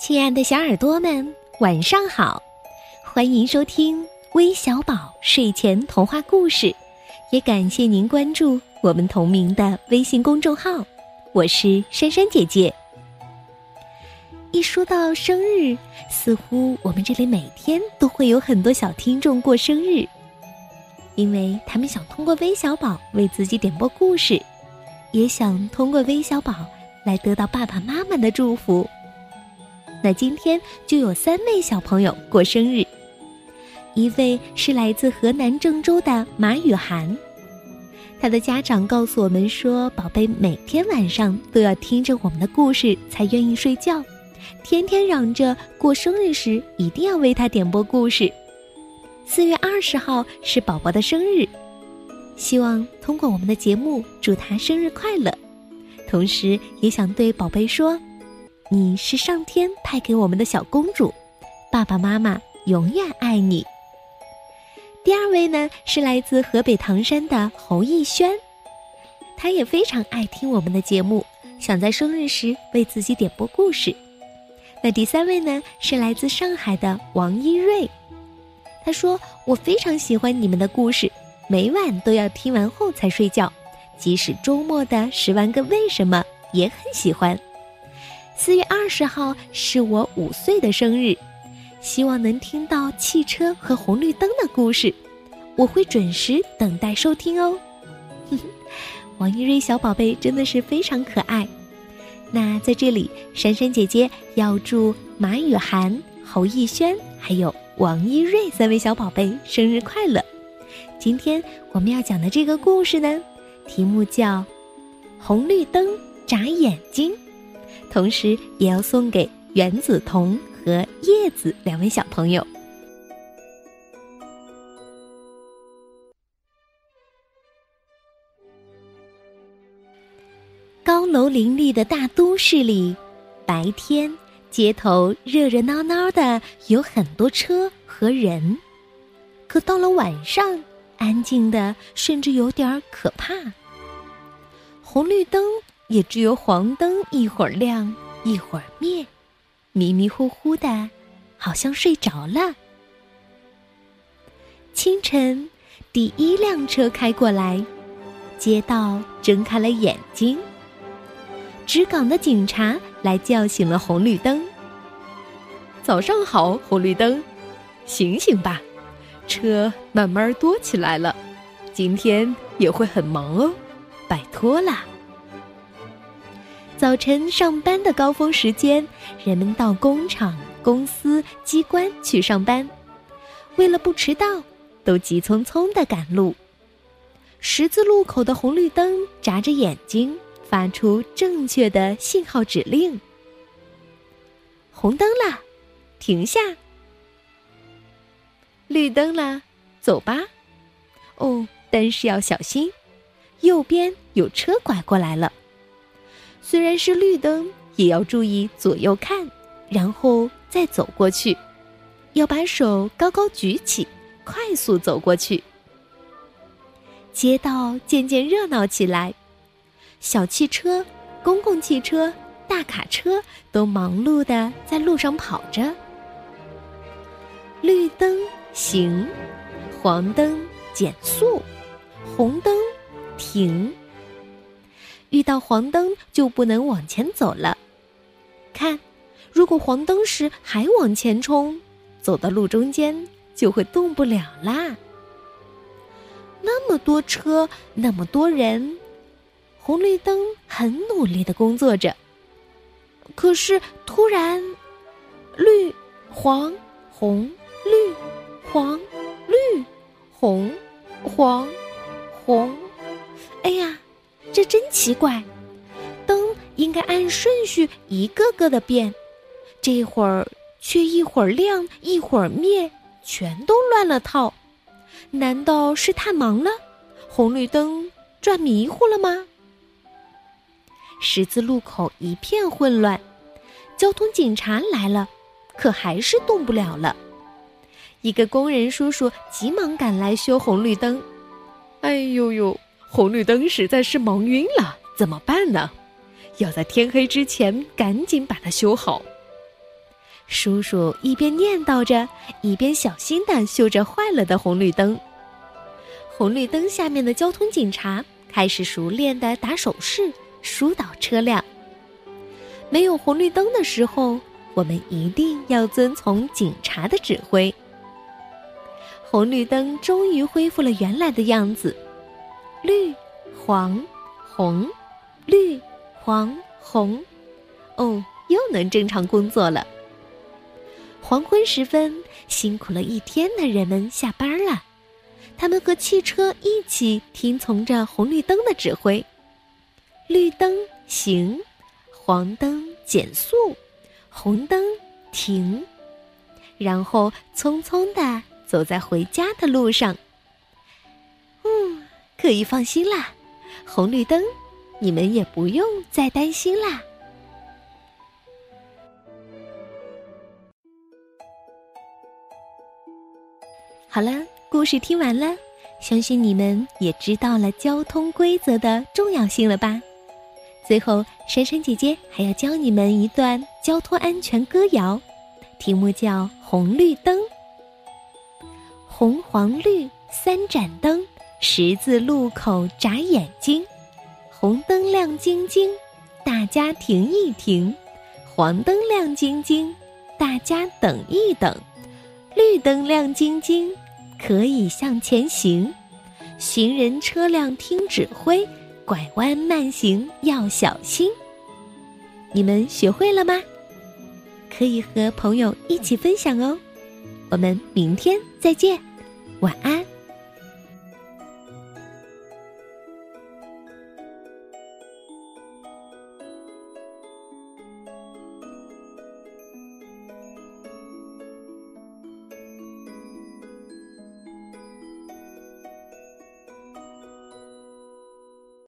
亲爱的小耳朵们，晚上好！欢迎收听微小宝睡前童话故事，也感谢您关注我们同名的微信公众号。我是珊珊姐姐。一说到生日，似乎我们这里每天都会有很多小听众过生日，因为他们想通过微小宝为自己点播故事，也想通过微小宝来得到爸爸妈妈的祝福。那今天就有三位小朋友过生日，一位是来自河南郑州的马雨涵，他的家长告诉我们说，宝贝每天晚上都要听着我们的故事才愿意睡觉，天天嚷着过生日时一定要为他点播故事。四月二十号是宝宝的生日，希望通过我们的节目祝他生日快乐，同时也想对宝贝说。你是上天派给我们的小公主，爸爸妈妈永远爱你。第二位呢是来自河北唐山的侯逸轩，他也非常爱听我们的节目，想在生日时为自己点播故事。那第三位呢是来自上海的王一瑞，他说我非常喜欢你们的故事，每晚都要听完后才睡觉，即使周末的十万个为什么也很喜欢。四月二十号是我五岁的生日，希望能听到汽车和红绿灯的故事，我会准时等待收听哦。王一瑞小宝贝真的是非常可爱。那在这里，珊珊姐姐要祝马雨涵、侯逸轩还有王一瑞三位小宝贝生日快乐。今天我们要讲的这个故事呢，题目叫《红绿灯眨眼睛》。同时，也要送给袁子彤和叶子两位小朋友。高楼林立的大都市里，白天街头热热闹闹的，有很多车和人；可到了晚上，安静的甚至有点可怕。红绿灯。也只有黄灯一会儿亮一会儿灭，迷迷糊糊的，好像睡着了。清晨，第一辆车开过来，街道睁开了眼睛。值岗的警察来叫醒了红绿灯。早上好，红绿灯，醒醒吧，车慢慢多起来了，今天也会很忙哦，拜托啦。早晨上班的高峰时间，人们到工厂、公司、机关去上班，为了不迟到，都急匆匆的赶路。十字路口的红绿灯眨着眼睛，发出正确的信号指令。红灯了，停下；绿灯了，走吧。哦，但是要小心，右边有车拐过来了。虽然是绿灯，也要注意左右看，然后再走过去。要把手高高举起，快速走过去。街道渐渐热闹起来，小汽车、公共汽车、大卡车都忙碌的在路上跑着。绿灯行，黄灯减速，红灯停。遇到黄灯就不能往前走了。看，如果黄灯时还往前冲，走到路中间就会动不了啦。那么多车，那么多人，红绿灯很努力的工作着。可是突然，绿、黄、红、绿、黄、绿、红、黄、红，哎呀！这真奇怪，灯应该按顺序一个个的变，这会儿却一会儿亮一会儿灭，全都乱了套。难道是太忙了，红绿灯转迷糊了吗？十字路口一片混乱，交通警察来了，可还是动不了了。一个工人叔叔急忙赶来修红绿灯，哎呦呦！红绿灯实在是忙晕了，怎么办呢？要在天黑之前赶紧把它修好。叔叔一边念叨着，一边小心地修着坏了的红绿灯。红绿灯下面的交通警察开始熟练地打手势，疏导车辆。没有红绿灯的时候，我们一定要遵从警察的指挥。红绿灯终于恢复了原来的样子，绿、黄、红，绿、黄、红，哦，又能正常工作了。黄昏时分，辛苦了一天的人们下班了，他们和汽车一起听从着红绿灯的指挥，绿灯行，黄灯减速，红灯停，然后匆匆的。走在回家的路上，可以放心啦。红绿灯，你们也不用再担心啦。好了，故事听完了，相信你们也知道了交通规则的重要性了吧？最后，珊珊姐姐还要教你们一段交通安全歌谣，题目叫《红绿灯》。红黄绿三盏灯，十字路口眨眼睛。红灯亮晶晶，大家停一停；黄灯亮晶晶，大家等一等；绿灯亮晶晶，可以向前行。行人车辆听指挥，拐弯慢行要小心。你们学会了吗？可以和朋友一起分享哦。我们明天再见。晚安。